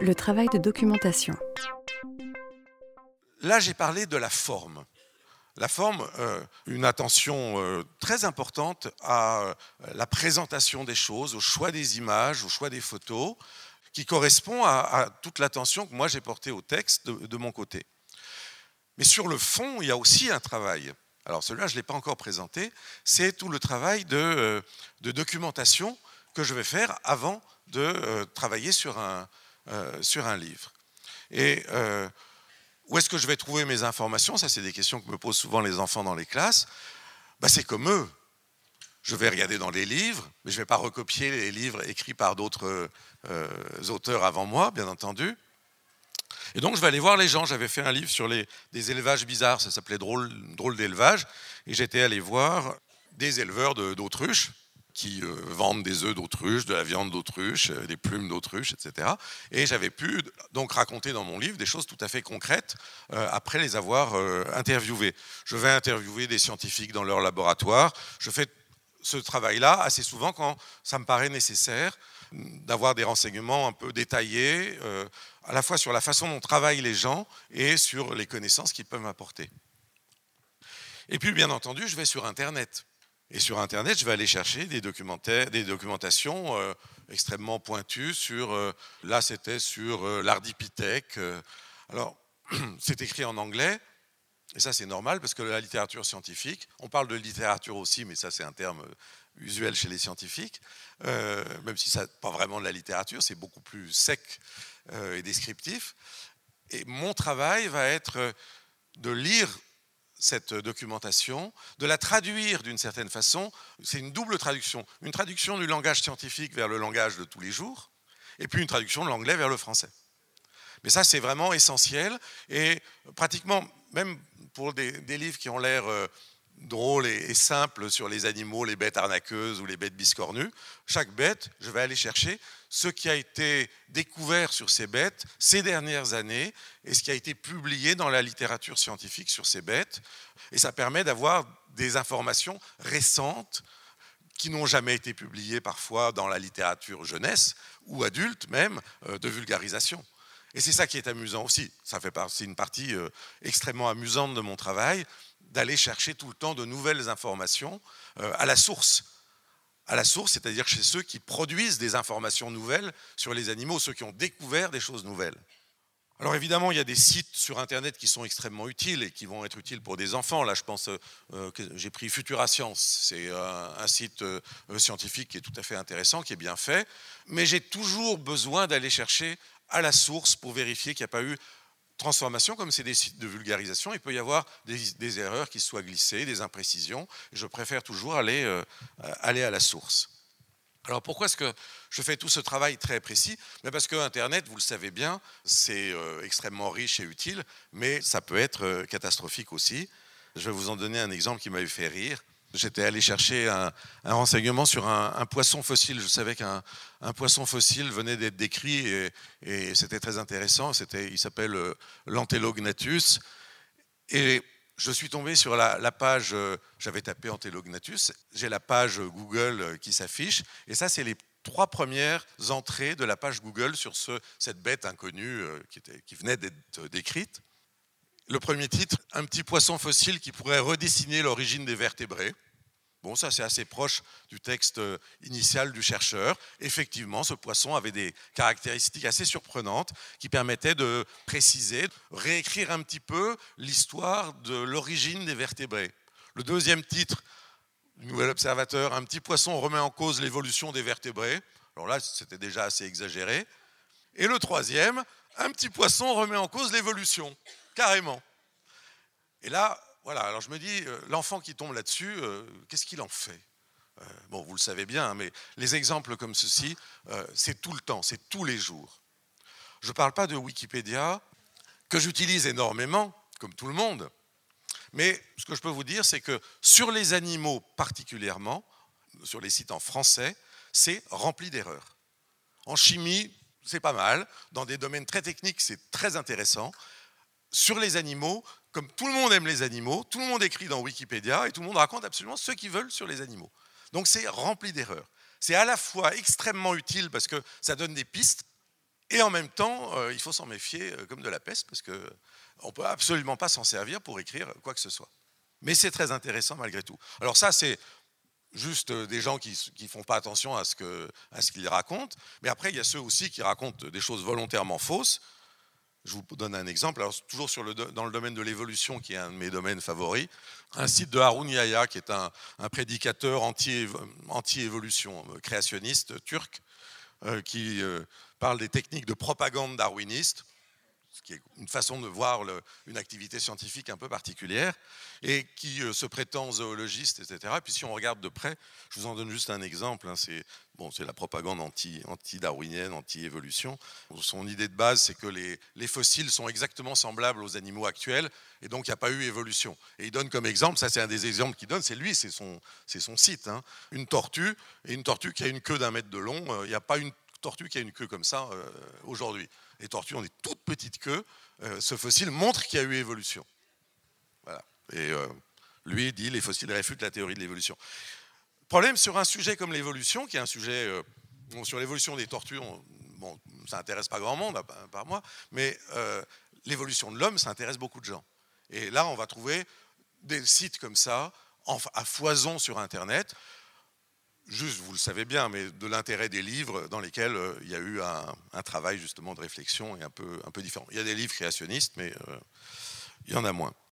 Le travail de documentation. Là, j'ai parlé de la forme. La forme, euh, une attention euh, très importante à euh, la présentation des choses, au choix des images, au choix des photos, qui correspond à, toute l'attention que moi j'ai portée au texte de, mon côté. Mais sur le fond, il y a aussi un travail. Alors celui-là, je ne l'ai pas encore présenté. C'est tout le travail de, documentation que je vais faire avant de travailler sur un, sur un livre. Et où est-ce que je vais trouver mes informations? Ça, c'est des questions que me posent souvent les enfants dans les classes. Bah, c'est comme eux. Je vais regarder dans les livres, mais je ne vais pas recopier les livres écrits par d'autres euh, auteurs avant moi, bien entendu. Et donc, je vais aller voir les gens. J'avais fait un livre sur les, des élevages bizarres, ça s'appelait Drôle, Drôle d'élevage. Et j'étais allé voir des éleveurs d'autruches qui euh, vendent des œufs d'autruche, de la viande d'autruche, euh, des plumes d'autruche, etc. Et j'avais pu donc raconter dans mon livre des choses tout à fait concrètes euh, après les avoir interviewés. Je vais interviewer des scientifiques dans leur laboratoire. Je fais ce travail-là assez souvent quand ça me paraît nécessaire d'avoir des renseignements un peu détaillés, à la fois sur la façon dont travaillent les gens et sur les connaissances qu'ils peuvent m'apporter. Et puis, bien entendu, je vais sur Internet. Et sur Internet, je vais aller chercher des, documentaires, des documentations euh, extrêmement pointues sur, euh, là c'était sur euh, l'ardipithèque. alors, c'est écrit en anglais, et ça c'est normal parce que la littérature scientifique, on parle de littérature aussi, mais ça c'est un terme usuel chez les scientifiques, même si ça pas vraiment de la littérature, c'est beaucoup plus sec et descriptif. Et mon travail va être de lire cette documentation, de la traduire d'une certaine façon. C'est une double traduction. Une traduction du langage scientifique vers le langage de tous les jours, et puis une traduction de l'anglais vers le français. Mais ça, c'est vraiment essentiel. Et pratiquement, même pour des, livres qui ont l'air euh, drôles et, simples sur les animaux, les bêtes arnaqueuses ou les bêtes biscornues, chaque bête, je vais aller chercher ce qui a été découvert sur ces bêtes ces dernières années et ce qui a été publié dans la littérature scientifique sur ces bêtes. Et ça permet d'avoir des informations récentes qui n'ont jamais été publiées parfois dans la littérature jeunesse ou adulte même euh, de vulgarisation. Et c'est ça qui est amusant aussi. Ça fait partie une partie euh, extrêmement amusante de mon travail, d'aller chercher tout le temps de nouvelles informations euh, à la source à la source, c'est-à-dire chez ceux qui produisent des informations nouvelles sur les animaux, ceux qui ont découvert des choses nouvelles. Alors évidemment, il y a des sites sur Internet qui sont extrêmement utiles et qui vont être utiles pour des enfants. Là, je pense euh, que j'ai pris Futura Science. C'est un, site euh, scientifique qui est tout à fait intéressant, qui est bien fait. Mais j'ai toujours besoin d'aller chercher à la source pour vérifier qu'il n'y a pas eu transformation, comme c'est des sites de vulgarisation, il peut y avoir des, erreurs qui soient glissées, des imprécisions. Je préfère toujours aller, euh, aller à la source. Alors pourquoi est-ce que je fais tout ce travail très précis? Mais Parce que Internet, vous le savez bien, c'est euh, extrêmement riche et utile, mais ça peut être euh, catastrophique aussi. Je vais vous en donner un exemple qui m'avait fait rire. J'étais allé chercher un, renseignement sur un, poisson fossile. Je savais qu'un poisson fossile venait d'être décrit et, c'était très intéressant. Il s'appelle euh, l'Antelognathus. Et je suis tombé sur la, page, euh, j'avais tapé Antelognathus, j'ai la page Google euh, qui s'affiche. Et ça, c'est les trois premières entrées de la page Google sur ce, cette bête inconnue qui venait d'être décrite. Le premier titre, un petit poisson fossile qui pourrait redessiner l'origine des vertébrés. Bon, ça c'est assez proche du texte initial du chercheur. Effectivement, ce poisson avait des caractéristiques assez surprenantes qui permettaient de préciser, réécrire un petit peu l'histoire de l'origine des vertébrés. Le deuxième titre, Nouvel Observateur, un petit poisson remet en cause l'évolution des vertébrés. Alors là, c'était déjà assez exagéré. Et le troisième, un petit poisson remet en cause l'évolution carrément. Et là, voilà, alors je me dis, euh, l'enfant qui tombe là-dessus, euh, qu'est-ce qu'il en fait? Euh, Bon, vous le savez bien, hein, mais les exemples comme ceci, c'est tout le temps, c'est tous les jours. Je ne parle pas de Wikipédia, que j'utilise énormément, comme tout le monde, mais ce que je peux vous dire, c'est que sur les animaux particulièrement, sur les sites en français, c'est rempli d'erreurs. En chimie, c'est pas mal. Dans des domaines très techniques, c'est très intéressant sur les animaux, comme tout le monde aime les animaux, tout le monde écrit dans Wikipédia et tout le monde raconte absolument ce qu'ils veulent sur les animaux. Donc c'est rempli d'erreurs. C'est à la fois extrêmement utile parce que ça donne des pistes, Et en même temps, il faut s'en méfier comme de la peste, parce qu'on ne peut absolument pas s'en servir pour écrire quoi que ce soit. Mais c'est très intéressant malgré tout. Alors ça, c'est juste des gens qui ne font pas attention à ce qu'ils racontent. Mais après, il y a ceux aussi qui racontent des choses volontairement fausses. Je vous donne un exemple, alors toujours dans le domaine de l'évolution, qui est un de mes domaines favoris, un site de Harun Yahya, qui est un, prédicateur anti-évolution, euh, créationniste turc, euh, qui euh, parle des techniques de propagande darwiniste qui est une façon de voir une activité scientifique un peu particulière, et qui euh, se prétend zoologiste, etc. puis si on regarde de près, je vous en donne juste un exemple, hein, c'est bon, la propagande anti-darwinienne, anti évolution Son idée de base, c'est que les, fossiles sont exactement semblables aux animaux actuels, et donc il n'y a pas eu évolution. Et il donne comme exemple, ça c'est un des exemples qu'il donne, c'est lui, c'est son, son site, hein, une tortue, et une tortue qui a une queue d'un mètre de long, euh, il n'y a pas une tortue qui a une queue comme ça euh, aujourd'hui. Les tortues ont des toutes petites queues. Euh, ce fossile montre qu'il y a eu évolution. Voilà. Et euh, lui dit les fossiles réfutent la théorie de l'évolution. Problème sur un sujet comme l'évolution, qui est un sujet sur l'évolution des tortues, bon, ça intéresse pas grand monde, par moi, mais l'évolution de l'homme, ça intéresse beaucoup de gens. Et là, on va trouver des sites comme ça, à foison sur Internet, juste, vous le savez bien, mais de l'intérêt des livres dans lesquels euh, il y a eu un, travail justement de réflexion et un peu, un peu différent. Il y a des livres créationnistes, mais euh, il y en a moins.